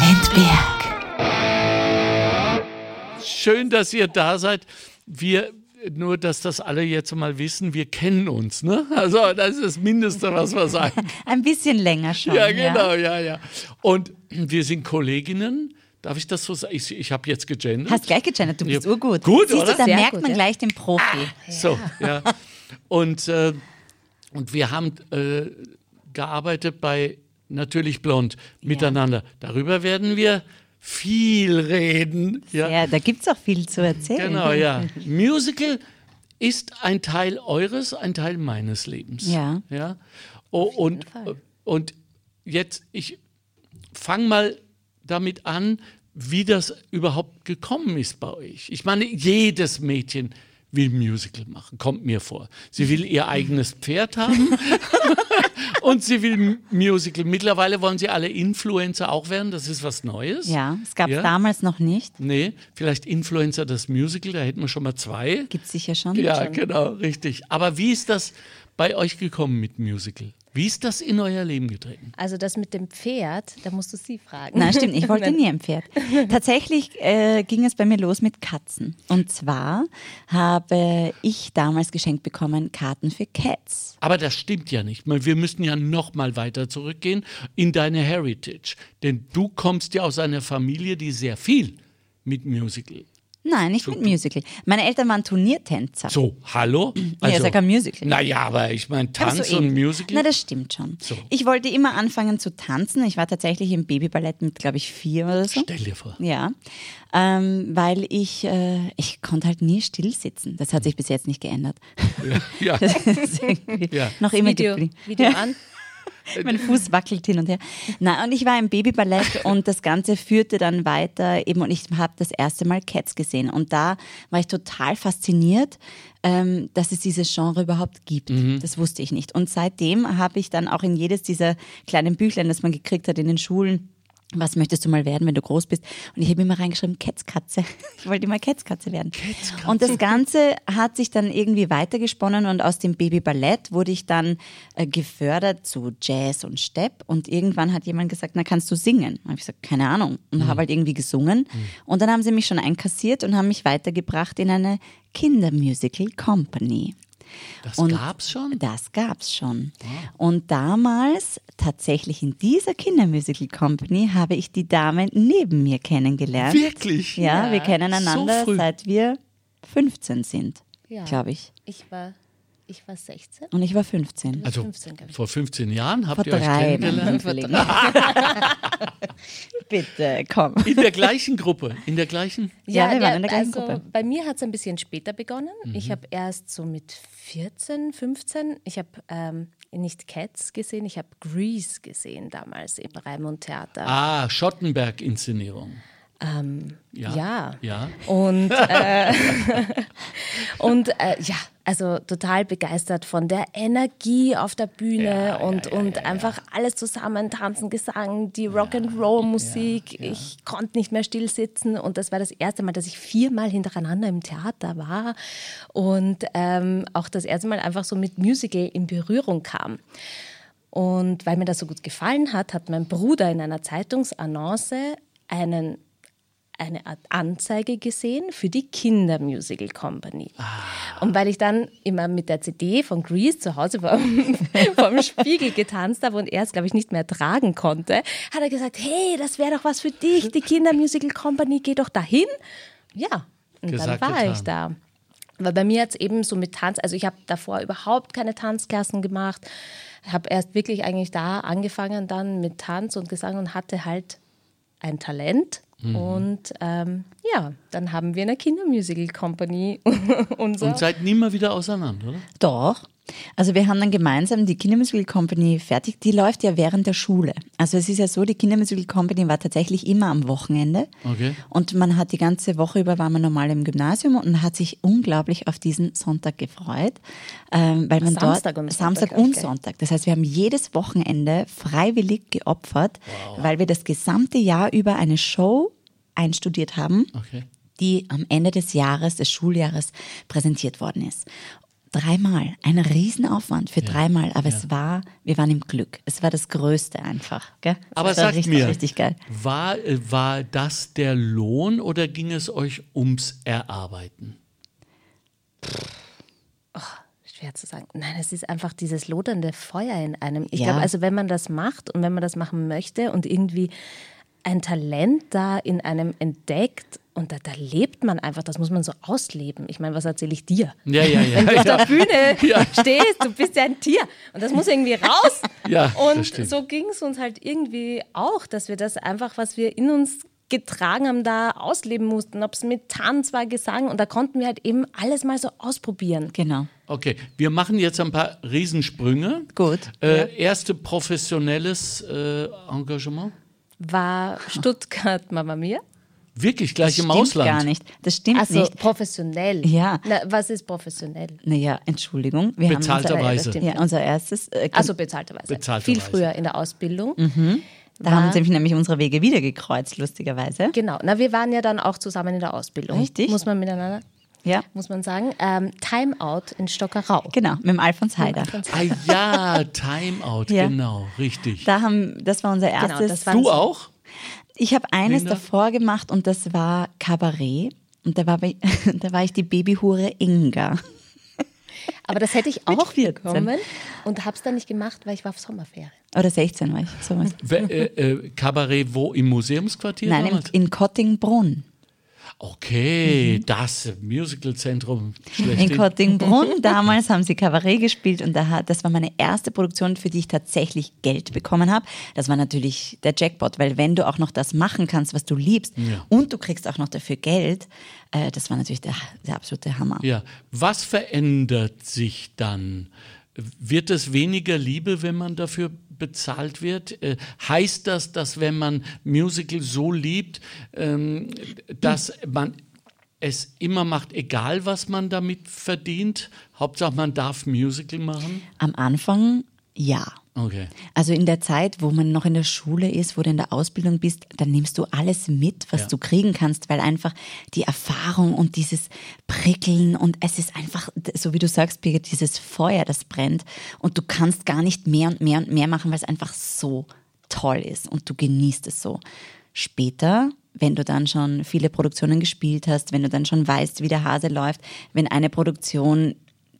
Lindberg. Schön, dass ihr da seid. Wir, nur dass das alle jetzt mal wissen, wir kennen uns, ne? Also das ist das Mindeste, was wir sagen. Ein bisschen länger schon. Ja, genau, ja, ja. Und wir sind Kolleginnen. Darf ich das so sagen? Ich, ich habe jetzt gegendert. Hast gleich gegendert, du bist Ja. urgut. Gut, Siehst oder? du, da Sehr merkt gut, man ja. gleich den Profi. So, ja. Und, äh, und wir haben äh, gearbeitet bei Natürlich Blond miteinander. Darüber werden wir viel reden. Ja, Ja, da gibt es auch viel zu erzählen. genau, ja. Musical ist ein Teil eures, ein Teil meines Lebens. Ja. ja? Oh, und, und jetzt, ich fange mal damit an, wie das überhaupt gekommen ist bei euch. Ich meine, jedes Mädchen will Musical machen, kommt mir vor. Sie will ihr eigenes Pferd haben und sie will Musical. Mittlerweile wollen sie alle Influencer auch werden, das ist was Neues. Ja, es gab es Ja. damals noch nicht. Nee, vielleicht Influencer das Musical, da hätten wir schon mal zwei. Gibt es sicher schon. Ja, genau, richtig. Aber wie ist das bei euch gekommen mit Musical? Wie ist das in euer Leben getreten? Also das mit dem Pferd, da musst du sie fragen. Nein, stimmt, ich wollte nie ein Pferd. Tatsächlich äh, ging es bei mir los mit Katzen. Und zwar habe ich damals geschenkt bekommen Karten für Cats. Aber das stimmt ja nicht. Wir müssen ja noch mal weiter zurückgehen in deine Heritage. Denn du kommst ja aus einer Familie, die sehr viel mit Musical. Nein, nicht mit Musical. Meine Eltern waren Turniertänzer. So, hallo? ja, ist ja kein Musical. Naja, aber ich meine, Tanz so und ähnlich. Musical. Na, das stimmt schon. So. Ich wollte immer anfangen zu tanzen. Ich war tatsächlich im Babyballett mit, glaube ich, vier oder so. Stell dir vor. Ja, ähm, weil ich, äh, ich konnte halt nie still sitzen. Das hat sich bis jetzt nicht geändert. Ja, Das ist irgendwie Ja. noch immer Video. Video an. Mein Fuß wackelt hin und her. Na, und ich war im Babyballett und das Ganze führte dann weiter eben und ich habe das erste Mal Cats gesehen und da war ich total fasziniert, ähm, dass es dieses Genre überhaupt gibt. Das wusste ich nicht. Und seitdem habe ich dann auch in jedes dieser kleinen Büchlein, das man gekriegt hat in den Schulen, was möchtest du mal werden, wenn du groß bist? Und ich habe immer reingeschrieben, Kätzkatze. Ich wollte immer Kätzkatze werden. Und das Ganze hat sich dann irgendwie weitergesponnen und aus dem Babyballett wurde ich dann äh, gefördert zu Jazz und Stepp. Und irgendwann hat jemand gesagt, na kannst du singen? Und habe ich gesagt, keine Ahnung. Und habe halt irgendwie gesungen. Und dann haben sie mich schon einkassiert und haben mich weitergebracht in eine Kindermusical Company. Das Und gab's schon? Das gab's schon. Und damals, tatsächlich in dieser Kindermusical Company, habe ich die Dame neben mir kennengelernt. Wirklich? Ja, wir Ja. kennen einander So seit wir 15 sind, Ja. glaube ich. Ich war, ich war 16. Und ich war 15. Also 15, glaub ich. vor 15 Jahren habt Vor ihr euch kennengelernt? Bitte, komm. In der gleichen Gruppe, in der gleichen? Ja, wir waren in der gleichen also Gruppe. Bei mir hat es ein bisschen später begonnen. Mhm. Ich habe erst so mit 14, 15, ich habe ähm, nicht Cats gesehen, ich habe Grease gesehen damals im Raimund Theater. Ah, Schottenberg-Inszenierung. Ähm, Ja. ja. Ja. Und, äh, und äh, ja, also total begeistert von der Energie auf der Bühne und, und einfach alles zusammen, Tanzen, Gesang, die Rock'n'Roll-Musik. Ich konnte nicht mehr still sitzen und das war das erste Mal, dass ich viermal hintereinander im Theater war und ähm, auch das erste Mal einfach so mit Musical in Berührung kam. Und weil mir das so gut gefallen hat, hat mein Bruder in einer Zeitungsannonce einen eine Art Anzeige gesehen für die Kindermusical Company. Und weil ich dann immer mit der CD von Grease zu Hause vom, vom Spiegel getanzt habe und er es, glaube ich, nicht mehr tragen konnte, hat er gesagt, hey, das wäre doch was für dich, die Kindermusical Company, geh doch dahin. Ja, und Gesagt, dann war getan. ich da. Weil bei mir hat es eben so mit Tanz, also ich habe davor überhaupt keine Tanzklassen gemacht, habe erst wirklich eigentlich da angefangen dann mit Tanz und Gesang und hatte halt ein Talent. Mhm. Und ähm, ja, dann haben wir eine Kindermusical Company. unser Und seid nie mal wieder auseinander, oder? Doch. Also wir haben dann gemeinsam die Kindermusical Company fertig. Die läuft ja während der Schule. Also es ist ja so, die Kindermusical Company war tatsächlich immer am Wochenende. Okay. Und man hat die ganze Woche über war man normal im Gymnasium und hat sich unglaublich auf diesen Sonntag gefreut, ähm, weil man Samstag dort und Sonntag, Samstag ich, und? Sonntag. Das heißt, wir haben jedes Wochenende freiwillig geopfert, weil wir das gesamte Jahr über eine Show einstudiert haben Okay. die am Ende des Jahres, des Schuljahres präsentiert worden ist. Dreimal. Ein Riesenaufwand für dreimal. Aber es war, wir waren im Glück. Es war das Größte einfach. Gell? Es Aber war sagt richtig, mir, richtig geil. War, äh, war das der Lohn oder ging es euch ums Erarbeiten? Schwer zu sagen. Nein, es ist einfach dieses lodernde Feuer in einem. Ich Ja. glaube, also wenn man das macht und wenn man das machen möchte und irgendwie ein Talent da in einem entdeckt und da, da lebt man einfach, das muss man so ausleben. Ich meine, was erzähle ich dir? Ja, ja, ja. Wenn du auf ja. der Bühne Ja. stehst, du bist ja ein Tier und das muss irgendwie raus. Ja, das und stimmt. so ging es uns halt irgendwie auch, dass wir das einfach, was wir in uns getragen haben, da ausleben mussten. Ob es mit Tanz war, Gesang und da konnten wir halt eben alles mal so ausprobieren. Genau. Okay, wir machen jetzt ein paar Riesensprünge. Gut. Äh, Erste professionelles äh, Engagement? War Stuttgart Mama Mia? Wirklich gleich im stimmt Ausland? gar nicht. Das stimmt Also nicht. professionell. Ja. Na, was ist professionell? Naja, Entschuldigung. Wir Bezahlterweise. Haben unser, ja, unser erstes. Äh, Also bezahlterweise. Bezahlterweise. Viel früher in der Ausbildung. da haben sich nämlich unsere Wege wieder gekreuzt, lustigerweise. Genau. Na, wir waren ja dann auch zusammen in der Ausbildung. Richtig. Muss man miteinander, Ja, muss man sagen. Ähm, Timeout in Stockerau. genau, mit dem Alfons Heider. Ah ja, Timeout, Ja. genau, richtig. Da haben, das war unser Genau, erstes. das war- du auch? Ich habe eines Linda? davor gemacht und das war Kabarett. Und da war, da war ich die Babyhure Inga. Aber das hätte ich auch 14. bekommen und habe es dann nicht gemacht, weil ich war auf Sommerferien. Oder 16 war ich. Sowas. We äh, äh, Kabarett wo? Im Museumsquartier Nein, damals? in, in Kottingbrunn. Okay, das Musicalzentrum In. Kottingbrunn. Damals haben sie Kabarett gespielt und da hat, das war meine erste Produktion, für die ich tatsächlich Geld bekommen habe. Das war natürlich der Jackpot, weil wenn du auch noch das machen kannst, was du liebst Ja. und du kriegst auch noch dafür Geld, äh, das war natürlich der, der absolute Hammer. Ja, was verändert sich dann? Wird es weniger Liebe, wenn man dafür bezahlt wird? Äh, heißt das, dass wenn man Musical so liebt, ähm, dass man es immer macht, egal was man damit verdient? Hauptsache, man darf Musical machen? Am Anfang ja. Okay. Also in der Zeit, wo man noch in der Schule ist, wo du in der Ausbildung bist, dann nimmst du alles mit, was Ja. du kriegen kannst, weil einfach die Erfahrung und dieses Prickeln und es ist einfach, so wie du sagst, Birgit, dieses Feuer, das brennt und du kannst gar nicht mehr und mehr und mehr machen, weil es einfach so toll ist und du genießt es so. Später, wenn du dann schon viele Produktionen gespielt hast, wenn du dann schon weißt, wie der Hase läuft, wenn eine Produktion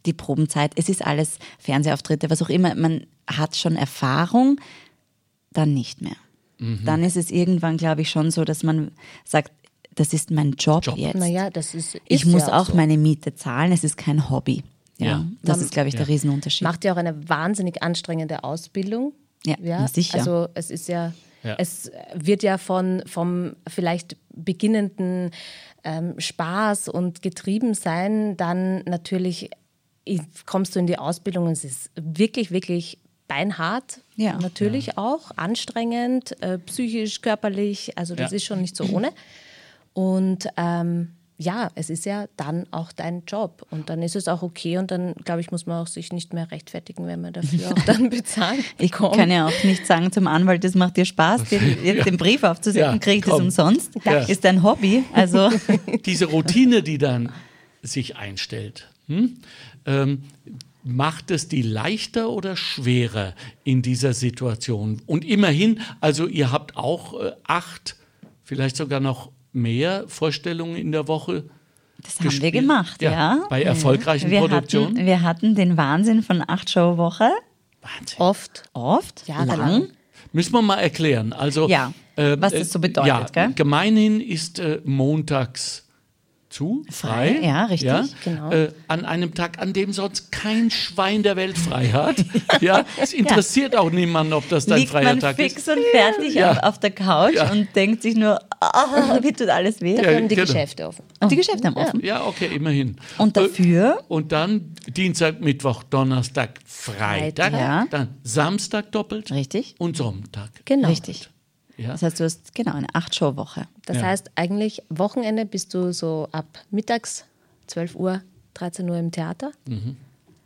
die Probenzeit, es ist alles Fernsehauftritte, was auch immer, man hat schon Erfahrung, dann nicht mehr. Dann ist es irgendwann, glaube ich, schon so, dass man sagt, das ist mein Job, Job. jetzt. Naja, das ist. ist ich muss ja auch so. meine Miete zahlen, es ist kein Hobby. Ja, Ja. das Man- ist, glaube ich, der Ja. Riesenunterschied. Macht ja auch eine wahnsinnig anstrengende Ausbildung. Ja, na sicher. Also es ist ja, Ja. es wird ja von vom vielleicht beginnenden ähm, Spaß und Getriebensein dann natürlich kommst du in die Ausbildung und es ist wirklich, wirklich beinhart. Ja. Natürlich auch anstrengend, äh, psychisch, körperlich. Also das Ja. ist schon nicht so ohne. Und ähm, ja, es ist ja dann auch dein Job. Und dann ist es auch okay. Und dann, glaube ich, muss man auch sich nicht mehr rechtfertigen, wenn man dafür auch dann bezahlt. Ich bekommt. kann ja auch nicht sagen zum Anwalt, das macht dir Spaß, dir jetzt den Brief aufzusetzen, Ja, kriege ich das komm. umsonst. Ja. Ist dein Hobby. Also Diese Routine, die dann sich einstellt, hm? ähm, macht es die leichter oder schwerer in dieser Situation? Und immerhin, also ihr habt auch äh, acht, vielleicht sogar noch mehr Vorstellungen in der Woche. das haben wir gespielt. gemacht, ja. Bei erfolgreichen Wir Produktionen. hatten, wir hatten den Wahnsinn von acht Show Woche. Wahnsinn. Oft. Oft, Jahrelang. lang. Müssen wir mal erklären. Also, Ja, was das so bedeutet, Ja, gell? gemeinhin ist äh, montags zu, frei. Frei, ja, richtig, genau. Äh, an einem Tag, an dem sonst kein Schwein der Welt frei hat. ja, es interessiert auch niemanden, ob das dein Liegt freier man Tag fix ist. und fertig Ja. auf, auf der Couch Ja. und denkt sich nur, ah, wie tut alles weh. Ja, haben die genau. Geschäfte offen. Und die Geschäfte haben offen. Ja, okay, immerhin. Und Äh, dafür, Und dann Dienstag, Mittwoch, Donnerstag, Freitag. Freitag. Ja. Dann Samstag doppelt. richtig, Und Sonntag. Genau. richtig. Ja. Das heißt, du hast genau eine acht Show Woche. Das Ja. heißt, eigentlich Wochenende bist du so ab mittags, 12 Uhr, 13 Uhr im Theater.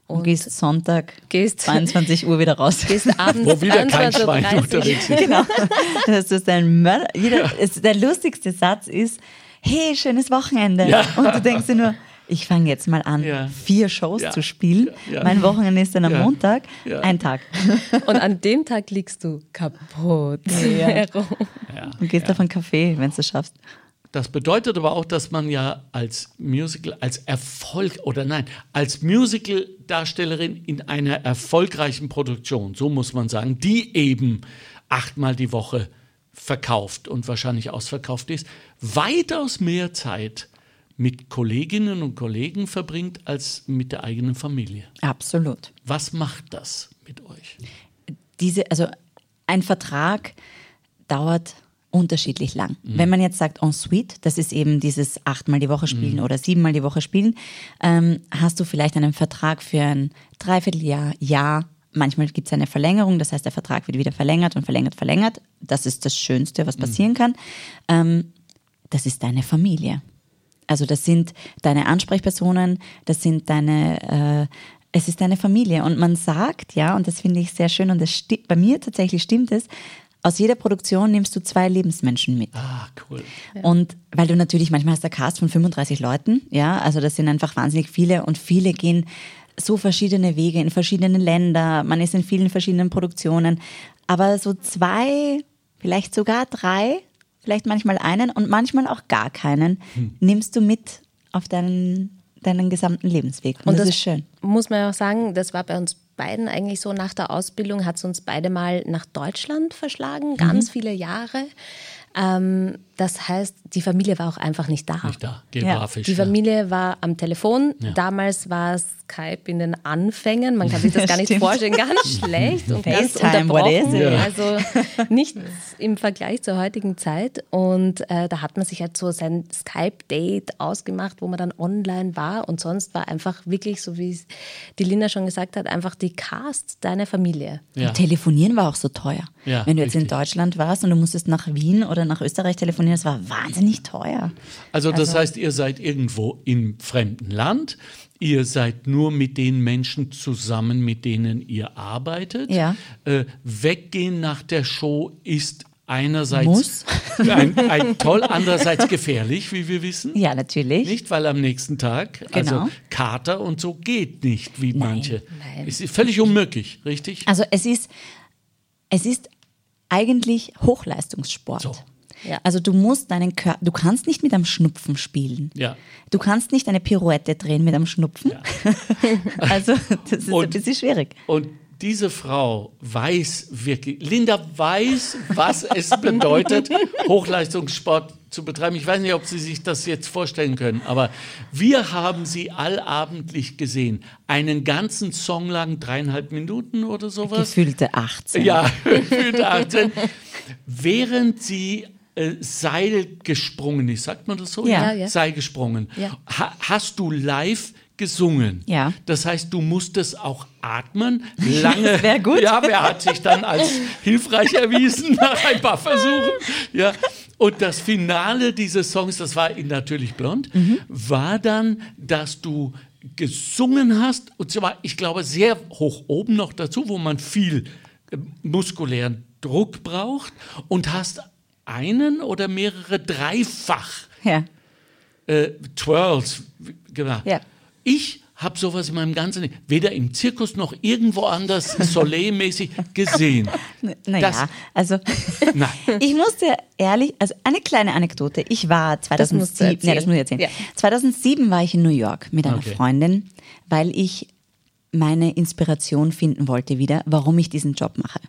Und gehst Sonntag Gehst- 22 Uhr wieder raus. Gehst abends Wo wieder kein 21:30 Uhr. Schwein unterwegs ist. genau. Das ist ein Mörder. Jeder, es, der lustigste Satz ist, hey, schönes Wochenende. Ja. Und du denkst dir nur, ich fange jetzt mal an, Ja. vier Shows Ja. zu spielen. Ja. Mein Wochenende ist dann am Ja. Montag, Ja. ein Tag. Und an dem Tag liegst du kaputt. herum. Ja. Du gehst auf einen Café, wenn du es schaffst. Das bedeutet aber auch, dass man ja als Musical, als Erfolg oder nein, als Musical-Darstellerin in einer erfolgreichen Produktion, so muss man sagen, die eben achtmal die Woche verkauft und wahrscheinlich ausverkauft ist, weitaus mehr Zeit mit Kolleginnen und Kollegen verbringt als mit der eigenen Familie. Absolut. Was macht das mit euch? diese, also ein Vertrag dauert unterschiedlich lang. Wenn man jetzt sagt en suite, das ist eben dieses achtmal die Woche spielen oder siebenmal die Woche spielen, ähm, hast du vielleicht einen Vertrag für ein Dreivierteljahr, Jahr. Manchmal gibt es eine Verlängerung, das heißt, der Vertrag wird wieder verlängert und verlängert, verlängert. Das ist das Schönste, was passieren kann. Ähm, das ist deine Familie. Also das sind deine Ansprechpersonen, das sind deine, äh, es ist deine Familie. Und man sagt, ja, und das finde ich sehr schön und das bei mir tatsächlich stimmt es, aus jeder Produktion nimmst du zwei Lebensmenschen mit. Ah, cool. Und weil du natürlich, manchmal hast du einen Cast von 35 Leuten, ja, also das sind einfach wahnsinnig viele und viele gehen so verschiedene Wege in verschiedene Länder, man ist in vielen verschiedenen Produktionen, aber so zwei, vielleicht sogar drei, vielleicht manchmal einen und manchmal auch gar keinen, nimmst du mit auf deinen, deinen gesamten Lebensweg. Und, das, ist schön. Muss man ja auch sagen, das war bei uns beiden eigentlich so nach der Ausbildung, hat es uns beide mal nach Deutschland verschlagen, ganz viele Jahre. Ähm, das heißt, die Familie war auch einfach nicht da. Nicht da, geografisch. Die ja. Familie war am Telefon. Ja. Damals war Skype in den Anfängen. Man kann sich das gar nicht Stimmt. vorstellen. Ganz schlecht und ganz FaceTime, what is unterbrochen. it? Also nichts im Vergleich zur heutigen Zeit. Und äh, da hat man sich halt so sein Skype-Date ausgemacht, wo man dann online war. Und sonst war einfach wirklich, so wie es die Linda schon gesagt hat, einfach die Cast deiner Familie. Ja. Telefonieren war auch so teuer. Ja, Wenn du jetzt in. Deutschland warst und du musstest nach Wien oder nach Österreich telefonieren, das war wahnsinnig teuer. Also das heißt, ihr seid irgendwo im fremden Land. Ihr seid nur mit den Menschen zusammen, mit denen ihr arbeitet. Ja. Äh, weggehen nach der Show ist einerseits Muss. Ein, ein toll, andererseits gefährlich, wie wir wissen. Ja, natürlich. Nicht, weil am nächsten Tag, also Genau. Kater und so geht nicht, wie manche. nein. Es ist völlig unmöglich, richtig? Also es ist, es ist eigentlich Hochleistungssport. So. Ja. Also du musst deinen Körper, du kannst nicht mit einem Schnupfen spielen. Ja. Du kannst nicht eine Pirouette drehen mit einem Schnupfen. also das ist ein Und- bisschen schwierig. Und diese Frau weiß wirklich, Linda weiß, was es bedeutet, Hochleistungssport zu betreiben. Ich weiß nicht, ob Sie sich das jetzt vorstellen können, aber wir haben sie allabendlich gesehen. Einen ganzen Song lang, dreieinhalb Minuten oder sowas. Gefühlte 18. Ja, gefühlt 18. Während sie äh, Seil gesprungen ist, sagt man das so? Ja. Ja, ja. Seil gesprungen. Ja. Ha hast du live gesungen? Ja. Das heißt, du musstest auch atmen, lange. wär gut. Ja, wer hat sich dann als hilfreich erwiesen nach ein paar Versuchen? Ja. Und das Finale dieses Songs, das war in Natürlich Blond, Mhm. war dann, dass du gesungen hast, und zwar, ich glaube, sehr hoch oben noch dazu, wo man viel äh, muskulären Druck braucht und hast einen oder mehrere dreifach Ja. äh, Twirls gemacht. Ja. Ich habe sowas in meinem ganzen Leben, weder im Zirkus noch irgendwo anders Soleil-mäßig gesehen. Naja, Das- also Nein. ich musste ehrlich, also eine kleine Anekdote. Ich war musst du 2007, erzählen. ja, das muss ich erzählen. Ja. 2007 war ich in New York mit einer Okay. Freundin, weil ich meine Inspiration finden wollte wieder, warum ich diesen Job mache.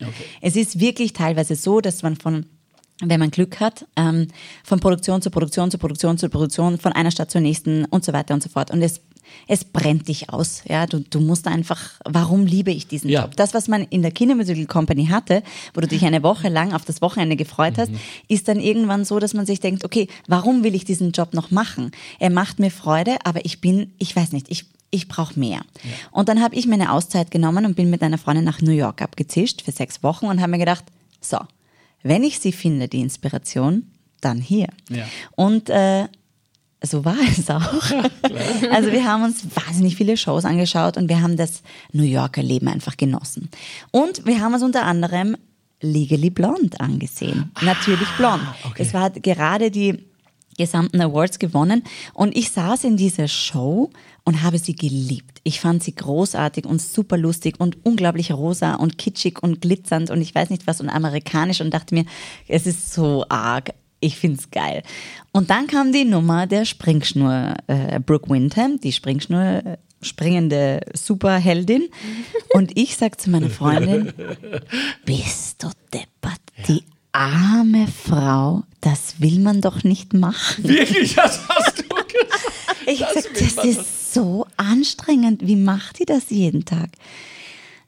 Es ist wirklich teilweise so, dass man von wenn man Glück hat, ähm, von Produktion zu Produktion zu Produktion zu Produktion, von einer Stadt zur nächsten und so weiter und so fort. Und es, es brennt dich aus. Ja, du, du musst einfach, warum liebe ich diesen Ja. Job? Das, was man in der Kindermusical Company hatte, wo du dich eine Woche lang auf das Wochenende gefreut hast, ist dann irgendwann so, dass man sich denkt, okay, warum will ich diesen Job noch machen? Er macht mir Freude, aber ich bin, ich weiß nicht, ich, ich brauche mehr. Und dann habe ich mir eine Auszeit genommen und bin mit einer Freundin nach New York abgezischt für sechs Wochen und habe mir gedacht, so, wenn ich sie finde, die Inspiration, dann hier. Ja. Und äh, so war es auch. also wir haben uns wahnsinnig viele Shows angeschaut und wir haben das New Yorker Leben einfach genossen. Und wir haben uns unter anderem Legally Blonde angesehen. Natürlich blond. okay. Es war gerade die gesamten Awards gewonnen. Und ich saß in dieser Show und habe sie geliebt. Ich fand sie großartig und super lustig und unglaublich rosa und kitschig und glitzernd und ich weiß nicht was und amerikanisch und dachte mir, es ist so arg. Ich finde es geil. Und dann kam die Nummer der Springschnur, äh, Brooke Windham, die Springschnur äh, springende Superheldin. Und ich sag zu meiner Freundin, bist du deppert, die arme Frau, das will man doch nicht machen. Wirklich, das hast du gesagt. Ich das, sag, das ist so anstrengend. Wie macht die das jeden Tag?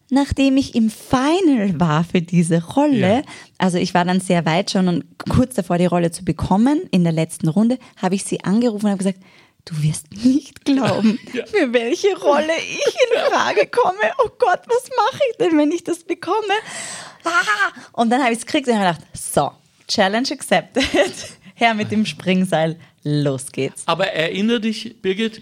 Nachdem ich im Final war für diese Rolle, ja. also ich war dann sehr weit schon und kurz davor die Rolle zu bekommen, in der letzten Runde, habe ich sie angerufen und habe gesagt, du wirst nicht glauben, ja. für welche Rolle ich in Frage komme. Oh Gott, was mache ich denn, wenn ich das bekomme? Und dann habe ich es gekriegt und habe gedacht, so, Challenge accepted. Her mit dem Springseil, los geht's. Aber erinnere dich, Birgit,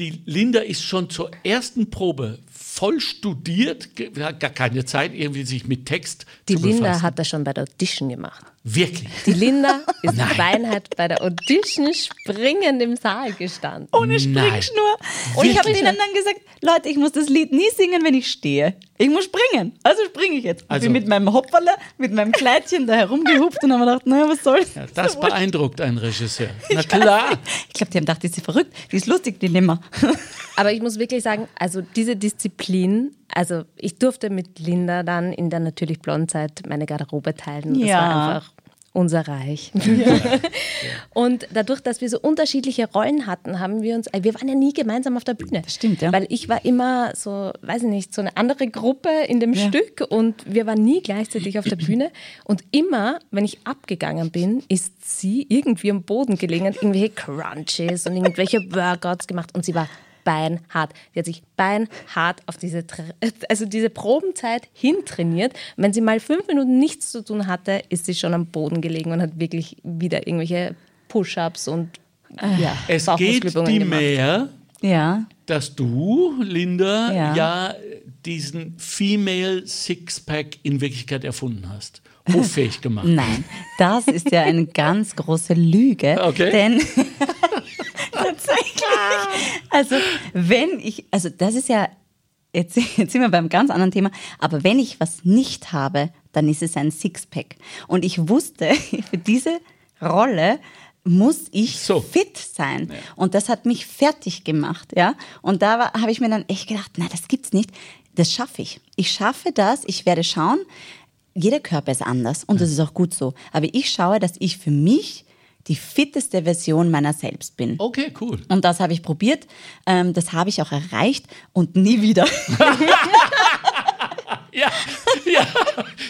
die Linda ist schon zur ersten Probe voll studiert, hat gar keine Zeit, irgendwie sich mit Text die zu befassen. Die Linda hat das schon bei der Audition gemacht. Wirklich? Die Linda ist Beinheit bei der Audition springend im Saal gestanden. Ohne Springschnur. Und ich habe denen dann gesagt, Leute, ich muss das Lied nie singen, wenn ich stehe. Ich muss springen. Also springe ich jetzt. Also, ich bin mit meinem Hopperle, mit meinem Kleidchen da herumgehupft und haben gedacht, naja, was soll's. Ja, das beeindruckt einen Regisseur. Na klar. Ich glaube, die haben gedacht, die ist verrückt. Die ist lustig, die nimmer. Aber ich muss wirklich sagen, also diese Disziplin, also ich durfte mit Linda dann in der natürlich Blondzeit meine Garderobe teilen. Das ja. war einfach unser Reich. Ja. und dadurch, dass wir so unterschiedliche Rollen hatten, haben wir uns, äh, wir waren ja nie gemeinsam auf der Bühne. Das stimmt, ja. Weil ich war immer so, weiß ich nicht, so eine andere Gruppe in dem ja. Stück und wir waren nie gleichzeitig auf der Bühne. Und immer, wenn ich abgegangen bin, ist sie irgendwie am Boden gelegen, irgendwelche Crunches und irgendwelche Workouts gemacht und sie war beinhart. Sie hat sich beinhart auf diese, also diese Probenzeit hintrainiert. Wenn sie mal fünf Minuten nichts zu tun hatte, ist sie schon am Boden gelegen und hat wirklich wieder irgendwelche Push-ups und ja, es geht die mehr, ja. dass du, Linda, ja, ja diesen Female Sixpack in Wirklichkeit erfunden hast. Hoffähig gemacht. Nein, das ist ja eine ganz große Lüge. Okay. Denn tatsächlich. Also, wenn ich, also das ist ja, jetzt, jetzt sind wir beim ganz anderen Thema, aber wenn ich was nicht habe, dann ist es ein Sixpack. Und ich wusste, für diese Rolle muss ich so. fit sein. Ja. Und das hat mich fertig gemacht, ja. Und da habe ich mir dann echt gedacht, na, das gibt's nicht. Das schaffe ich. Ich schaffe das. Ich werde schauen. Jeder Körper ist anders und ja. das ist auch gut so. Aber ich schaue, dass ich für mich die fitteste Version meiner selbst bin. Okay, cool. Und das habe ich probiert. Ähm, das habe ich auch erreicht und nie wieder. ja, ja,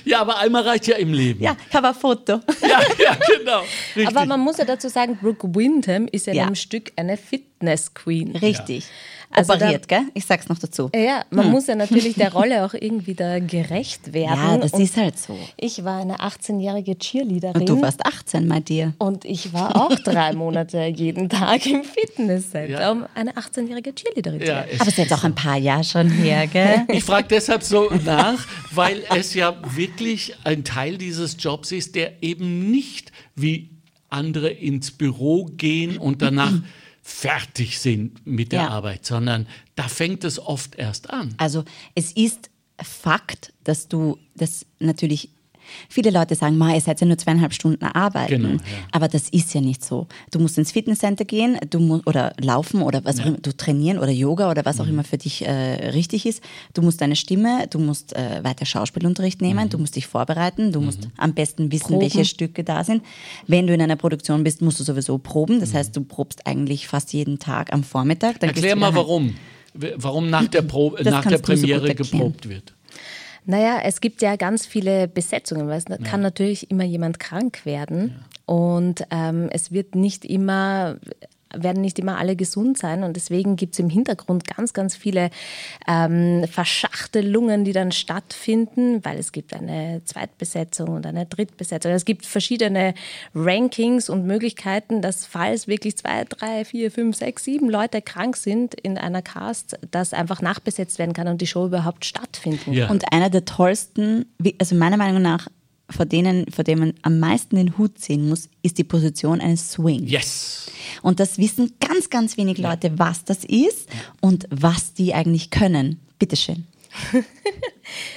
ja, aber einmal reicht ja im Leben. Ja, Coverfoto. ja, ja, genau. Richtig. Aber man muss ja dazu sagen, Brooke Windham ist ja, ja. in einem Stück eine Fitness Queen. Richtig. Ja. Also operiert, da, gell? Ich sag's noch dazu. Ja, man hm. muss ja natürlich der Rolle auch irgendwie da gerecht werden. Ja, das und ist halt so. Ich war eine 18-jährige Cheerleaderin. Und du warst 18, mein dir. Und ich war auch drei Monate jeden Tag im Fitnesscenter, ja. um eine 18-jährige Cheerleaderin zu werden. Aber es ist jetzt auch ein paar Jahre schon her, gell? Ich frage deshalb so nach, weil es ja wirklich ein Teil dieses Jobs ist, der eben nicht wie andere ins Büro gehen und danach fertig sind mit der ja. Arbeit, sondern da fängt es oft erst an. Also es ist Fakt, dass du das natürlich Viele Leute sagen, Ma, ihr seid ja nur zweieinhalb Stunden arbeiten. Genau, ja. Aber das ist ja nicht so. Du musst ins Fitnesscenter gehen du musst, oder laufen oder was ja. auch immer, du trainieren oder Yoga oder was mhm. auch immer für dich äh, richtig ist. Du musst deine Stimme, du musst äh, weiter Schauspielunterricht nehmen, mhm. du musst dich vorbereiten, du mhm. musst am besten wissen, proben. welche Stücke da sind. Wenn du in einer Produktion bist, musst du sowieso proben. Das mhm. heißt, du probst eigentlich fast jeden Tag am Vormittag. Dann Erklär mal, warum. Warum nach der, Pro nach der Premiere so geprobt wird. Naja, es gibt ja ganz viele Besetzungen, weil es ja. kann natürlich immer jemand krank werden. Ja. Und ähm, es wird nicht immer werden nicht immer alle gesund sein und deswegen gibt es im Hintergrund ganz, ganz viele ähm, Verschachtelungen, die dann stattfinden, weil es gibt eine Zweitbesetzung und eine Drittbesetzung. Es gibt verschiedene Rankings und Möglichkeiten, dass falls wirklich zwei, drei, vier, fünf, sechs, sieben Leute krank sind in einer Cast, dass einfach nachbesetzt werden kann und die Show überhaupt stattfinden ja. Und einer der tollsten, also meiner Meinung nach vor denen, vor dem man am meisten den Hut ziehen muss, ist die Position eines Swing. Yes. Und das wissen ganz, ganz wenig Leute, was das ist und was die eigentlich können. Bitteschön.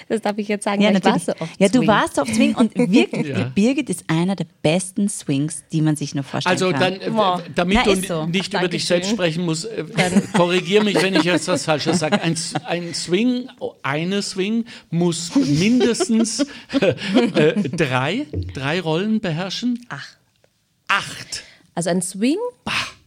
Das darf ich jetzt sagen, Ja, weil ich war natürlich. so oft ja, du Swing. warst auf Swing und wirklich, Ja. Birgit ist einer der besten Swings, die man sich nur vorstellen Also kann. dann, äh, Boah. damit Na, du so. nicht über dich selbst sprechen musst, äh, korrigier mich, wenn ich jetzt das Falsche sage. Ein, ein Swing, eine Swing muss mindestens äh, drei, drei Rollen beherrschen. Ach. Acht. Also ein Swing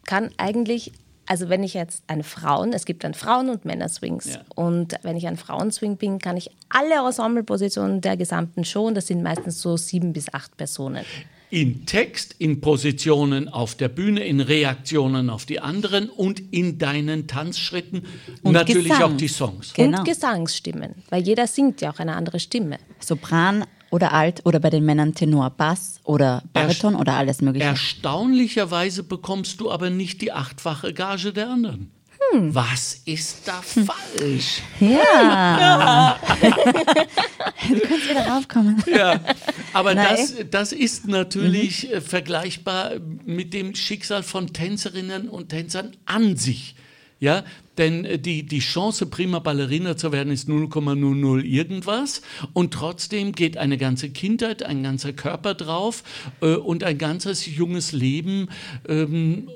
kann eigentlich, also wenn ich jetzt eine Frauen, es gibt dann Frauen- und Männer-Swings. Ja. Und wenn ich ein Frauenswing bin, kann ich alle Ensemblepositionen der gesamten Show, und das sind meistens so sieben bis acht Personen. In Text, in Positionen auf der Bühne, in Reaktionen auf die anderen und in deinen Tanzschritten. Und natürlich Gesang. auch die Songs. Genau. Und Gesangsstimmen, weil jeder singt ja auch eine andere Stimme. Sopran oder Alt oder bei den Männern Tenor, Bass oder Bariton oder alles mögliche. Erstaunlicherweise bekommst du aber nicht die achtfache Gage der anderen. Hm. Was ist da falsch? Ja. du kannst wieder raufkommen. Ja, aber Nein. das, das ist natürlich Mhm. äh, vergleichbar mit dem Schicksal von Tänzerinnen und Tänzern an sich. Ja, denn äh, die, die Chance, prima Ballerina zu werden, ist 0,00 irgendwas. Und trotzdem geht eine ganze Kindheit, ein ganzer Körper drauf äh, und ein ganzes junges Leben ähm,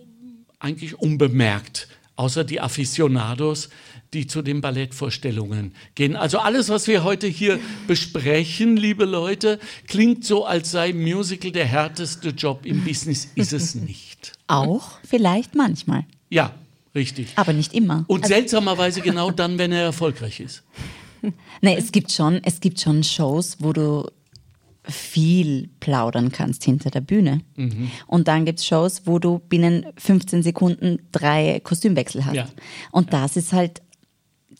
eigentlich unbemerkt, außer die Aficionados, die zu den Ballettvorstellungen gehen. Also alles, was wir heute hier besprechen, liebe Leute, klingt so, als sei Musical der härteste Job im Business, ist es nicht. Auch vielleicht manchmal, Ja, richtig. aber nicht immer. Und seltsamerweise genau dann, wenn er erfolgreich ist. Nee, es gibt schon, es gibt schon Shows, wo du viel plaudern kannst hinter der Bühne. Mhm. Und dann gibt es Shows, wo du binnen 15 Sekunden drei Kostümwechsel hast. Ja. Und das ist halt,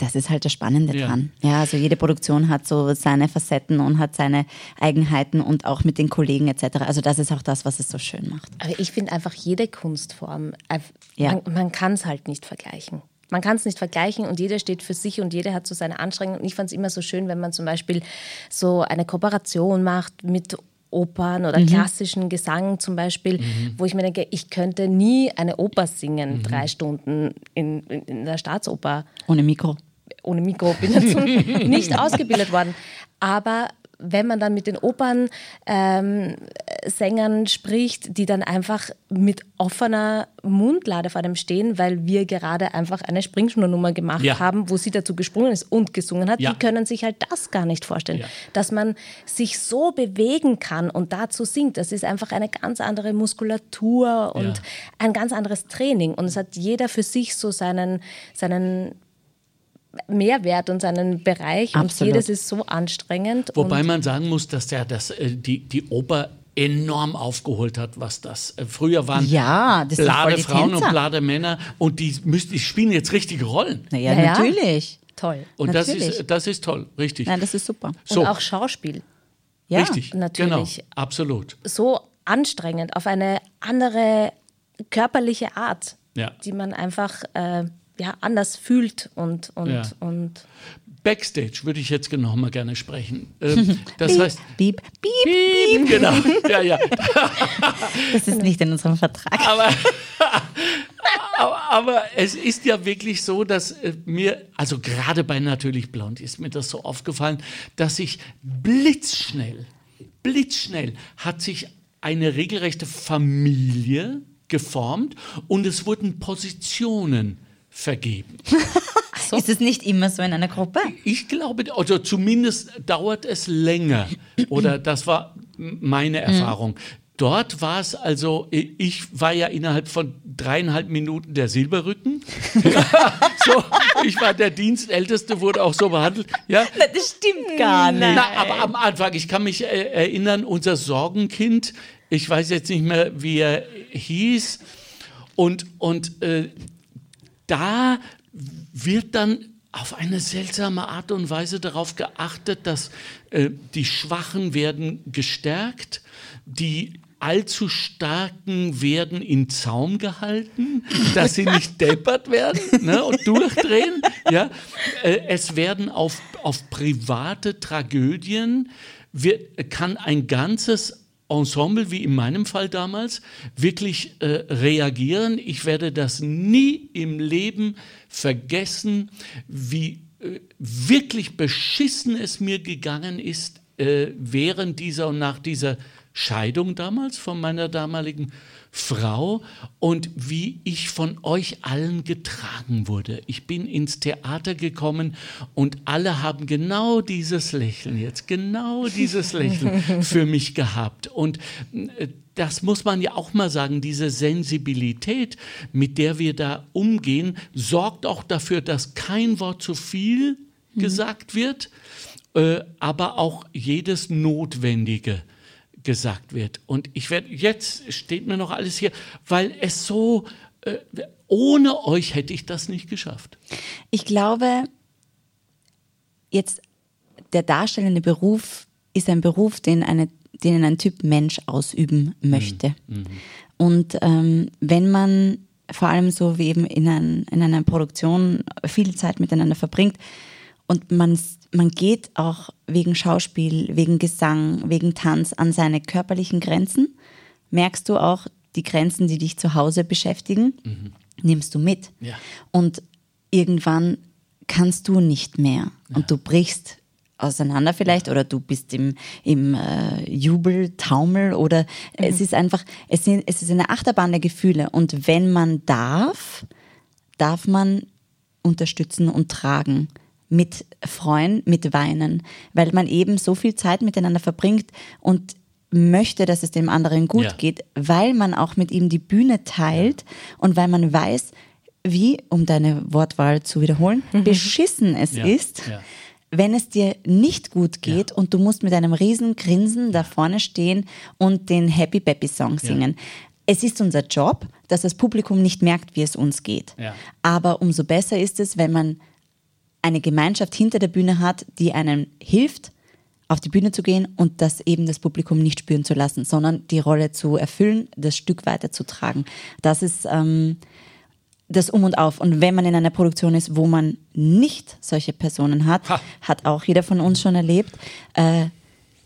das ist halt das Spannende Ja. dran. Ja, also jede Produktion hat so seine Facetten und hat seine Eigenheiten und auch mit den Kollegen etc. Also das ist auch das, was es so schön macht. Aber ich finde einfach jede Kunstform, Ja. man, man kann es halt nicht vergleichen. Man kann es nicht vergleichen und jeder steht für sich und jeder hat so seine Anstrengungen. Und ich fand es immer so schön, wenn man zum Beispiel so eine Kooperation macht mit Opern oder klassischen Gesang zum Beispiel, wo ich mir denke, ich könnte nie eine Oper singen, drei Stunden in, in, in der Staatsoper Ohne Mikro. Ohne Mikro bin dazu nicht ausgebildet worden. Aber wenn man dann mit den Opernsängern ähm, spricht, die dann einfach mit offener Mundlade vor dem stehen, weil wir gerade einfach eine Springschnurnummer gemacht Ja. haben, wo sie dazu gesprungen ist und gesungen hat, Ja. die können sich halt das gar nicht vorstellen. Ja. Dass man sich so bewegen kann und dazu singt, das ist einfach eine ganz andere Muskulatur und ein ganz anderes Training. Und es hat jeder für sich so seinen, seinen Mehrwert und seinen Bereich Absolut. und jedes ist so anstrengend. Wobei und man sagen muss, dass ja das, äh, die, die Oper enorm aufgeholt hat, was das. äh, Früher waren Ja, das blade die Frauen und blade Männer und die, müssen, die spielen jetzt richtige Rollen. Naja, Ja, natürlich. toll. Und das Natürlich. ist, das ist toll, richtig. Nein, das ist super. Und so. auch Schauspiel. Ja, richtig, natürlich. Genau, absolut. So anstrengend auf eine andere körperliche Art, Ja. die man einfach äh, ja, anders fühlt und, und, Ja. und Backstage würde ich jetzt noch mal gerne sprechen. Ähm, das heißt, Piep, piep. piep, genau, ja, ja. Das ist nicht in unserem Vertrag. Aber, aber, es ist ja wirklich so, dass äh, mir, also gerade bei Natürlich Blond ist mir das so aufgefallen, dass sich blitzschnell, blitzschnell hat sich eine regelrechte Familie geformt und es wurden Positionen vergeben. Ist es nicht immer so in einer Gruppe? Ich glaube, oder zumindest dauert es länger. Oder das war meine Erfahrung. Dort war es also, i- ich war ja innerhalb von dreieinhalb Minuten der Silberrücken. so, ich war der Dienstälteste, wurde auch so behandelt. Ja, Das stimmt gar nicht. na, aber am Anfang, ich kann mich äh, erinnern, unser Sorgenkind, ich weiß jetzt nicht mehr, wie er hieß, und, und äh, da wird dann auf eine seltsame Art und Weise darauf geachtet, dass äh, die Schwachen werden gestärkt, die allzu Starken werden in Zaum gehalten, dass sie nicht deppert werden ne, und durchdrehen. Ja? Äh, es werden auf, auf private Tragödien wird, kann ein ganzes Ensemble, wie in meinem Fall damals, wirklich äh, reagieren. Ich werde das nie im Leben vergessen, wie äh, wirklich beschissen es mir gegangen ist äh, während dieser und nach dieser Scheidung damals von meiner damaligen Frau und wie ich von euch allen getragen wurde. Ich bin ins Theater gekommen und alle haben genau dieses Lächeln jetzt, genau dieses Lächeln für mich gehabt. Und äh, das muss man ja auch mal sagen, diese Sensibilität, mit der wir da umgehen, sorgt auch dafür, dass kein Wort zu viel mhm. gesagt wird, äh, aber auch jedes Notwendige gesagt wird. Und ich werde, jetzt steht mir noch alles hier, weil es so, äh, ohne euch hätte ich das nicht geschafft. Ich glaube, jetzt der darstellende Beruf ist ein Beruf, den, eine, den ein Typ Mensch ausüben möchte. Mhm. mhm. Und ähm, wenn man vor allem so wie eben in, ein, in einer Produktion viel Zeit miteinander verbringt und man man geht auch wegen Schauspiel, wegen Gesang, wegen Tanz an seine körperlichen Grenzen. Merkst du auch die Grenzen, die dich zu Hause beschäftigen, mhm. nimmst du mit. Ja. Und irgendwann kannst du nicht mehr ja. und du brichst auseinander vielleicht oder du bist im, im äh, Jubel, Taumel oder mhm. es ist einfach, es, sind, es ist eine Achterbahn der Gefühle und wenn man darf, darf man unterstützen und tragen mit Freuen, mit Weinen, weil man eben so viel Zeit miteinander verbringt und möchte, dass es dem anderen gut ja. geht, weil man auch mit ihm die Bühne teilt ja. und weil man weiß, wie, um deine Wortwahl zu wiederholen, mhm. beschissen es ja. ist, wenn es dir nicht gut geht und du musst mit einem riesen Grinsen da vorne stehen und den Happy Baby Song singen. Es ist unser Job, dass das Publikum nicht merkt, wie es uns geht. Aber umso besser ist es, wenn man eine Gemeinschaft hinter der Bühne hat, die einem hilft, auf die Bühne zu gehen und das eben das Publikum nicht spüren zu lassen, sondern die Rolle zu erfüllen, das Stück weiterzutragen. Das ist ähm, das Um und Auf. Und wenn man in einer Produktion ist, wo man nicht solche Personen hat, ha. hat auch jeder von uns schon erlebt, äh,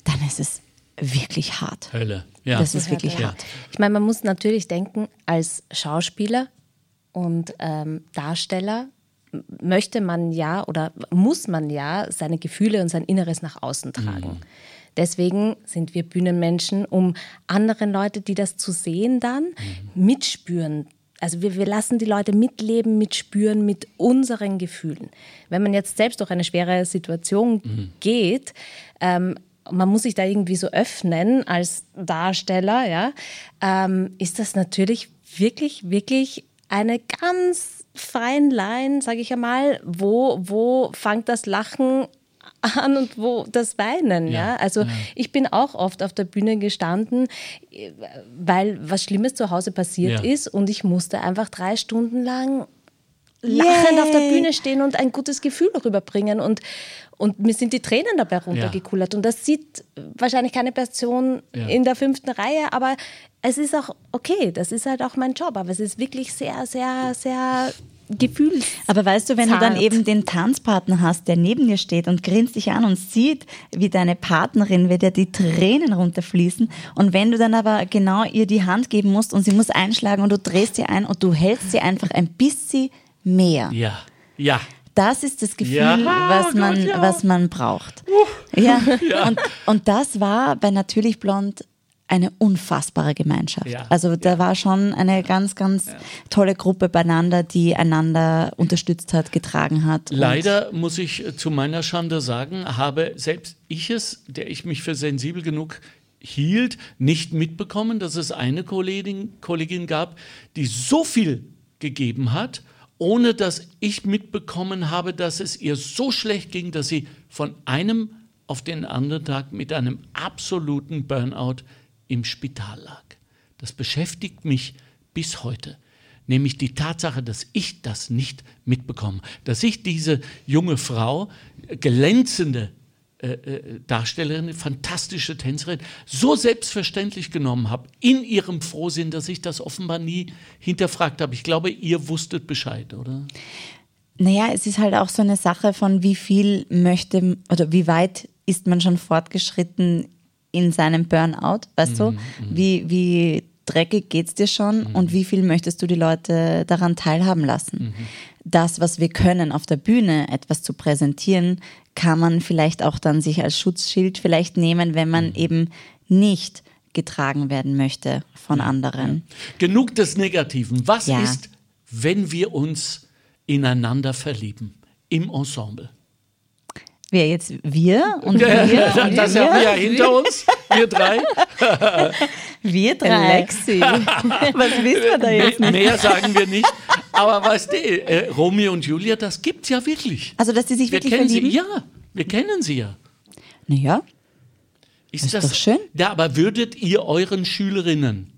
dann ist es wirklich hart. Hölle. Ja. Das ist wirklich ja. hart. Ich meine, man muss natürlich denken, als Schauspieler und ähm, Darsteller möchte man ja oder muss man ja seine Gefühle und sein Inneres nach außen tragen. Mhm. Deswegen sind wir Bühnenmenschen, um anderen Leute, die das zu sehen, dann mhm. mitspüren. Also wir, wir lassen die Leute mitleben, mitspüren mit unseren Gefühlen. Wenn man jetzt selbst durch eine schwere Situation mhm. geht, ähm, man muss sich da irgendwie so öffnen als Darsteller, ja, ähm, ist das natürlich wirklich, wirklich eine ganz fein Line, sage ich einmal, wo, wo fängt das Lachen an und wo das Weinen. Ja, ja? Also ja. ich bin auch oft auf der Bühne gestanden, weil was Schlimmes zu Hause passiert ja. ist und ich musste einfach drei Stunden lang lachend Yay. auf der Bühne stehen und ein gutes Gefühl rüberbringen und und mir sind die Tränen dabei runtergekullert. Ja. Und das sieht wahrscheinlich keine Person ja. in der fünften Reihe, aber es ist auch okay. Das ist halt auch mein Job. Aber es ist wirklich sehr, sehr, sehr Gefühls. Aber weißt du, wenn zart. du dann eben den Tanzpartner hast, der neben dir steht und grinst dich an und sieht, wie deine Partnerin, wie dir die Tränen runterfließen und wenn du dann aber genau ihr die Hand geben musst und sie muss einschlagen und du drehst sie ein und du hältst sie einfach ein bisschen mehr. Ja, ja. Das ist das Gefühl, ja. was, oh man, Gott, ja. was man braucht. Uh. Ja. ja. Und, und das war bei Natürlich Blond eine unfassbare Gemeinschaft. Ja, also da ja. war schon eine ganz, ganz ja. tolle Gruppe beieinander, die einander unterstützt hat, getragen hat. Leider muss ich zu meiner Schande sagen, habe selbst ich es, der ich mich für sensibel genug hielt, nicht mitbekommen, dass es eine Kollegin, Kollegin gab, die so viel gegeben hat ohne dass ich mitbekommen habe, dass es ihr so schlecht ging, dass sie von einem auf den anderen Tag mit einem absoluten Burnout im Spital lag. Das beschäftigt mich bis heute, nämlich die Tatsache, dass ich das nicht mitbekomme, dass ich diese junge Frau, glänzende äh, äh, Darstellerin, fantastische Tänzerin, so selbstverständlich genommen habe, in ihrem Frohsinn, dass ich das offenbar nie hinterfragt habe. Ich glaube, ihr wusstet Bescheid, oder? Naja, es ist halt auch so eine Sache von, wie viel möchte oder wie weit ist man schon fortgeschritten in seinem Burnout, weißt du? Wie, wie dreckig geht's dir schon und wie viel möchtest du die Leute daran teilhaben lassen? Das, was wir können, auf der Bühne etwas zu präsentieren, kann man vielleicht auch dann sich als Schutzschild vielleicht nehmen, wenn man eben nicht getragen werden möchte von anderen. Genug des Negativen. Was Ja. ist, wenn wir uns ineinander verlieben? Im Ensemble. Wer jetzt wir und wir ja, und das wir, haben wir ja hinter uns, wir drei. wir drei. Alexi. Was wissen wir da jetzt nicht? Mehr sagen wir nicht. Aber weißt du, äh, Romeo und Julia, das gibt's ja wirklich. Also, dass die sich Wir wirklich kennen verlieben? sie, ja, wir kennen sie ja. Naja, Ist, Ist das doch schön. Ja, aber würdet ihr euren Schülerinnen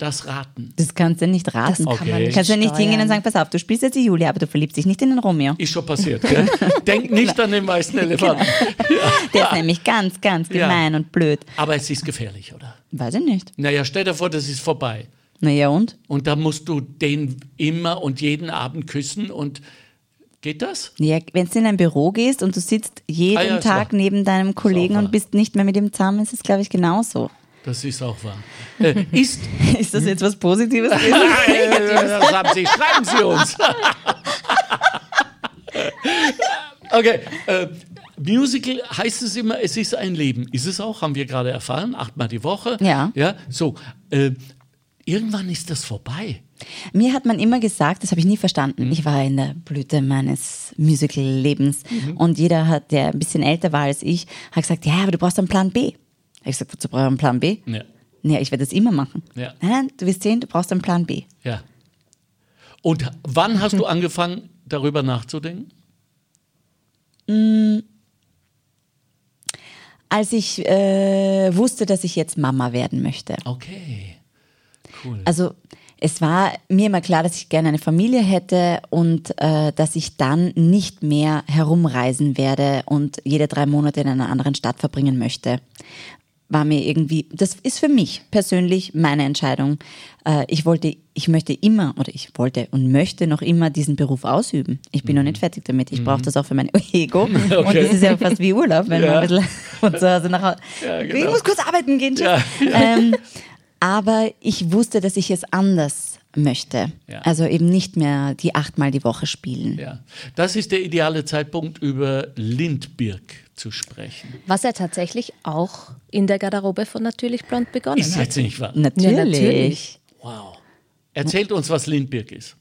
das raten? das kannst du nicht raten. Das kann man Okay. nicht Kannst du nicht hingehen und sagen, pass auf, du spielst jetzt die Julia, aber du verliebst dich nicht in den Romeo. Ist schon passiert, gell? Denk nicht an den weißen Elefanten. Der ist nämlich ganz, ganz Ja. gemein und blöd. Aber es ist gefährlich, oder? Weiß ich nicht. Naja, stell dir vor, das ist vorbei. Naja, und? Und da musst du den immer und jeden Abend küssen und geht das? Ja, wenn du in ein Büro gehst und du sitzt jeden Ah ja, Tag neben deinem Kollegen und bist nicht mehr mit ihm zusammen, ist es, glaube ich, genauso. Das ist auch wahr. Äh, ist Ist das jetzt was Positives? Das haben Sie. Schreiben Sie uns. okay. Äh, Musical heißt es immer, es ist ein Leben. Ist es auch, haben wir gerade erfahren, achtmal die Woche. Ja. Ja, so. Äh, irgendwann ist das vorbei. Mir hat man immer gesagt, das habe ich nie verstanden. Mhm. Ich war in der Blüte meines Musical-Lebens Mhm. und jeder, hat, der ein bisschen älter war als ich, hat gesagt, ja, aber du brauchst einen Plan B. Ich gesagt, wozu brauche ich einen Plan B? Ja. Ja, ich werde das immer machen. Ja. Nein, nein, du wirst sehen, du brauchst einen Plan B. ja. Und wann hast du angefangen, darüber nachzudenken? Als ich äh, wusste, dass ich jetzt Mama werden möchte. Okay. Cool. Also es war mir immer klar, dass ich gerne eine Familie hätte und äh, dass ich dann nicht mehr herumreisen werde und jede drei Monate in einer anderen Stadt verbringen möchte. War mir irgendwie, das ist für mich persönlich meine Entscheidung. Äh, ich wollte, ich möchte immer oder ich wollte und möchte noch immer diesen Beruf ausüben. Ich bin noch nicht fertig damit. Ich brauche das auch für mein Ego. Und das ist ja fast wie Urlaub, wenn man Ja. ein bisschen von zu Hause nach Hause. Ja, Ich genau. muss kurz arbeiten gehen. Ja, Ähm, aber ich wusste, dass ich es anders möchte. Ja. Also eben nicht mehr die achtmal die Woche spielen. ja. Das ist der ideale Zeitpunkt, über Lindbirg zu sprechen. Was er tatsächlich auch in der Garderobe von Natürlich Blond begonnen Ist hat. jetzt nicht wahr? Natürlich. Ja, natürlich. Wow. Erzählt uns, was Lindbirg ist.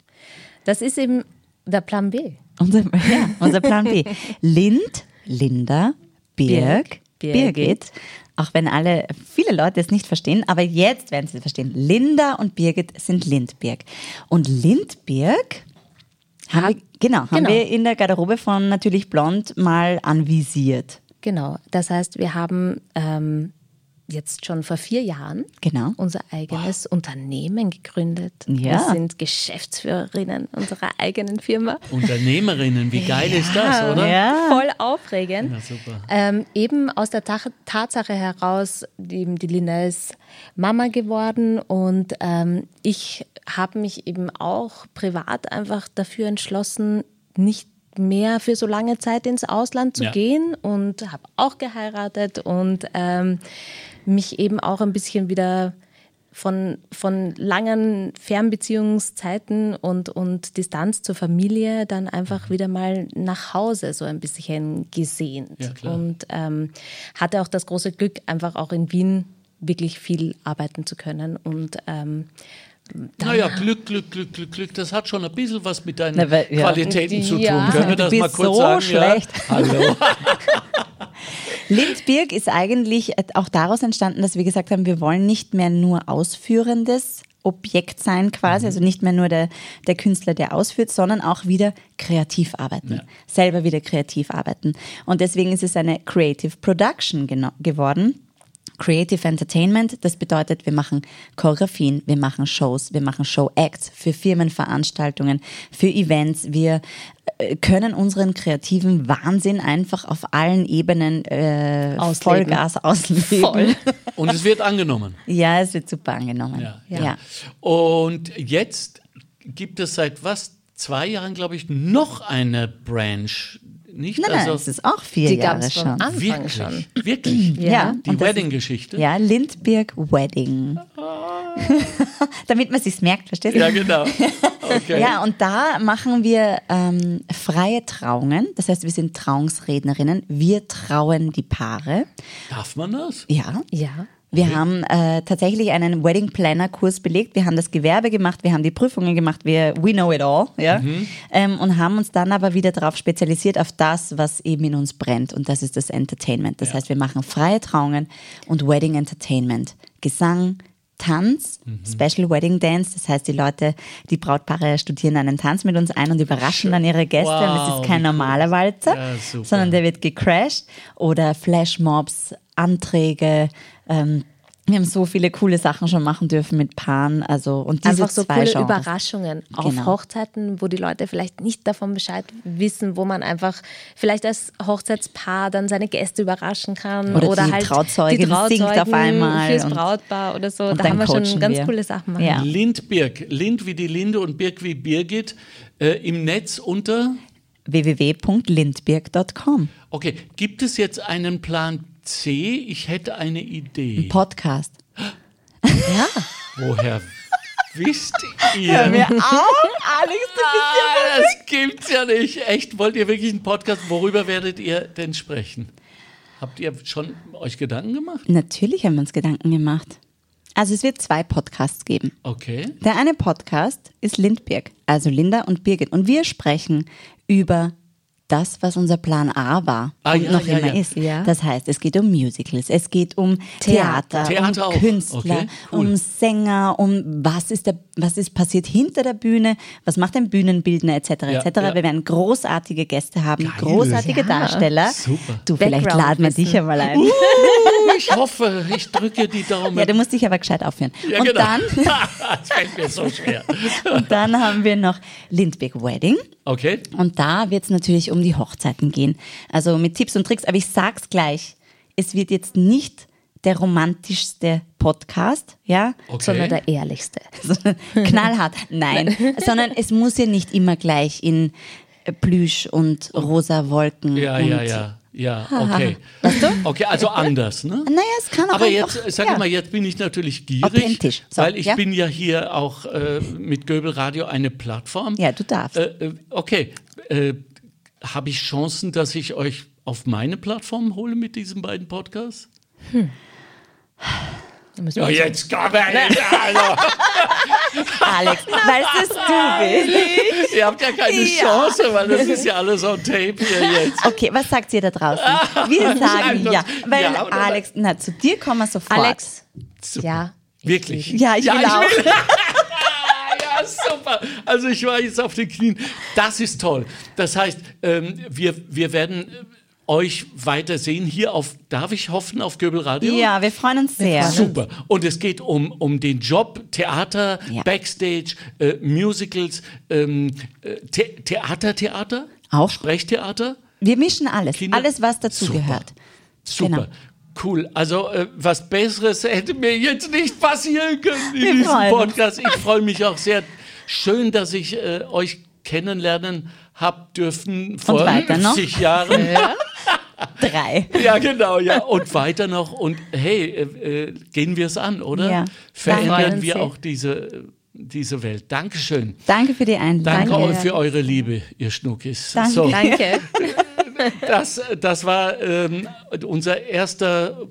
Das ist eben der Plan B. Unser, ja, unser Plan B. Lind, Linda, Birg, Birg, Birgit. Birgit. Auch wenn alle, viele Leute es nicht verstehen, aber jetzt werden sie es verstehen. Linda und Birgit sind Lindbirg. Und Lindbirg haben wir, genau, haben genau. wir in der Garderobe von Natürlich Blond mal anvisiert. Genau. Das heißt, wir haben ähm, jetzt schon vor vier Jahren Genau. unser eigenes Unternehmen gegründet. Ja. Wir sind Geschäftsführerinnen unserer eigenen Firma. Unternehmerinnen, wie geil ist das, oder? Ja. Voll aufregend. Ja, super. Ähm, eben aus der Ta Tatsache heraus, die, die Lina ist Mama geworden und ähm, ich habe mich eben auch privat einfach dafür entschlossen, nicht mehr für so lange Zeit ins Ausland zu Ja. gehen und habe auch geheiratet und ähm, mich eben auch ein bisschen wieder von, von langen Fernbeziehungszeiten und, und Distanz zur Familie dann einfach wieder mal nach Hause so ein bisschen gesehnt. Ja, und ähm, hatte auch das große Glück, einfach auch in Wien wirklich viel arbeiten zu können. Und ähm, Naja, Glück, Glück, Glück, Glück, Glück, das hat schon ein bisschen was mit deinen Na, weil- ja. Qualitäten zu tun. Ja. Können wir das bist mal kurz so sagen? schlecht. Ja? Hallo. Lindbirg ist eigentlich auch daraus entstanden, dass wir gesagt haben, wir wollen nicht mehr nur ausführendes Objekt sein quasi, also nicht mehr nur der, der Künstler, der ausführt, sondern auch wieder kreativ arbeiten, selber wieder kreativ arbeiten. Und deswegen ist es eine Creative Production geworden. Creative Entertainment, das bedeutet, wir machen Choreografien, wir machen Shows, wir machen Show-Acts für Firmenveranstaltungen, für Events. Wir können unseren kreativen Wahnsinn einfach auf allen Ebenen äh, Ausleben. Vollgas ausleben. Voll. Und es wird angenommen. Ja, es wird super angenommen. Ja, ja. Und jetzt gibt es seit was? Zwei Jahren, glaube ich, noch eine Branch, nicht? Nein, nein, also, es ist auch vier Die Jahre schon. Anfang wirklich, schon. wirklich. Ja, Die Wedding-Geschichte. Ja, Lindbergh Wedding. Damit man sich's merkt, verstehst du? Ja, genau. Okay. Ja, und da machen wir ähm, freie Trauungen. Das heißt, wir sind Trauungsrednerinnen. Wir trauen die Paare. Darf man das? Ja. Ja. Wir haben äh, tatsächlich einen Wedding Planner Kurs belegt. Wir haben das Gewerbe gemacht, wir haben die Prüfungen gemacht, wir we know it all, ja, ähm, und haben uns dann aber wieder darauf spezialisiert auf das, was eben in uns brennt, und das ist das Entertainment. Das heißt, wir machen freie Trauungen und Wedding Entertainment, Gesang. Tanz, Special Wedding Dance, das heißt, die Leute, die Brautpaare studieren einen Tanz mit uns ein und überraschen dann ihre Gäste. und es Wow, ist kein normaler Walzer, Ja, sondern der wird gecrashed. Oder Flashmobs, Anträge. Ähm, wir haben so viele coole Sachen schon machen dürfen mit Paaren. Also, und diese Einfach so zwei coole Genres. Überraschungen auf Genau. Hochzeiten, wo die Leute vielleicht nicht davon Bescheid wissen, wo man einfach vielleicht als Hochzeitspaar dann seine Gäste überraschen kann. Oder die halt Trauzeugin die singt auf einmal Fürs und- Brautpaar oder so. Da haben wir schon ganz wir. coole Sachen machen. Ja. Lindbirg, Lind wie die Linde und Birg wie Birgit, äh, im Netz unter. www.lindberg.com. Okay, gibt es jetzt einen Plan C? Ich hätte eine Idee. Podcast. Ja. Woher wisst ihr? auf, Alex, Ah, das gibt's ja nicht. Echt, wollt ihr wirklich einen Podcast? Worüber werdet ihr denn sprechen? Habt ihr schon euch Gedanken gemacht? Natürlich haben wir uns Gedanken gemacht. Also es wird zwei Podcasts geben. Okay. Der eine Podcast ist Lindberg, also Linda und Birgit. Und wir sprechen über das, was unser Plan A war Ah, und ja, noch ja, immer ja. ist. Ja. Das heißt, es geht um Musicals, es geht um Theater, Theater um auch. Künstler, Okay, cool. um Sänger, um was ist, der, was ist passiert hinter der Bühne, was macht ein Bühnenbildner etc. Ja, etc. ja. Wir werden großartige Gäste haben, Geil. großartige Ja. Darsteller. Super. Du, vielleicht laden wir dich einmal ein. Uh, ich hoffe, ich drücke die Daumen. Ja, du musst dich aber gescheit aufhören. Ja, und genau. dann das fällt mir so schwer. Und dann haben wir noch Lindbergh Wedding. Okay. Und da wird es natürlich um die Hochzeiten gehen. Also mit Tipps und Tricks. Aber ich sag's gleich, es wird jetzt nicht der romantischste Podcast, ja, Okay. Sondern der ehrlichste. knallhart. Nein, sondern es muss ja nicht immer gleich in Plüsch und rosa Wolken. Ja, und ja, ja. Ja, okay. Okay, also anders, ne? Naja, es kann auch Aber jetzt, sag ja. mal, jetzt bin ich natürlich gierig. So, weil ich ja. bin ja hier auch äh, mit Göbel Radio eine Plattform. Ja, du darfst. Äh, äh, okay, äh, habe ich Chancen, dass ich euch auf meine Plattform hole mit diesen beiden Podcasts? Müssen Ja, jetzt komm her, also, Alex, weil es du bist. Ihr habt ja keine Ja. Chance, weil das ist ja alles on tape hier jetzt. Okay, was sagt ihr da draußen? Wir sagen ja, weil Ja oder Alex, na, zu dir kommen wir sofort. Alex, Super. ja. Wirklich? Ja, ich will auch. ja, super. Also ich war jetzt auf den Knien. Das ist toll. Das heißt, ähm, wir, wir werden äh, euch weiter sehen hier auf, darf ich hoffen, auf Göbel Radio? Ja, wir freuen uns sehr. Super. Und es geht um, um den Job, Theater, Ja. Backstage, äh, Musicals, ähm, äh, The Theater, Theater? Auch. Sprechtheater? Wir mischen alles, Kinder- alles, was dazugehört. Super. Genau. Cool. Also äh, was Besseres hätte mir jetzt nicht passieren können in Wir diesem freuen. Podcast. Ich freue mich auch sehr. Schön, dass ich äh, euch kennenlernen hab dürfen vor weiter noch? 50 Jahren. Drei. Ja, genau, ja. Und weiter noch. Und hey, äh, äh, gehen wir es an, oder? Ja. Verändern wir auch diese, diese Welt. Dankeschön. Danke für die Danke Einladung. euch für eure Liebe, ihr Schnuckis. Danke. So, Danke. das, das war ähm, unser erster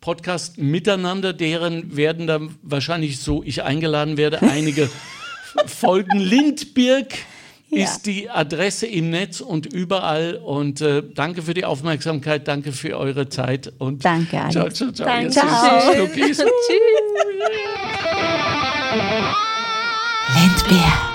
Podcast miteinander, deren werden dann wahrscheinlich so ich eingeladen werde, einige Folgen. Lindbirg Ja. ist die Adresse im Netz und überall. Und äh, danke für die Aufmerksamkeit, danke für eure Zeit. Und Danke, Alex. Ciao, ciao, ciao. Danke. Ciao. Tschüss. Lindbeer.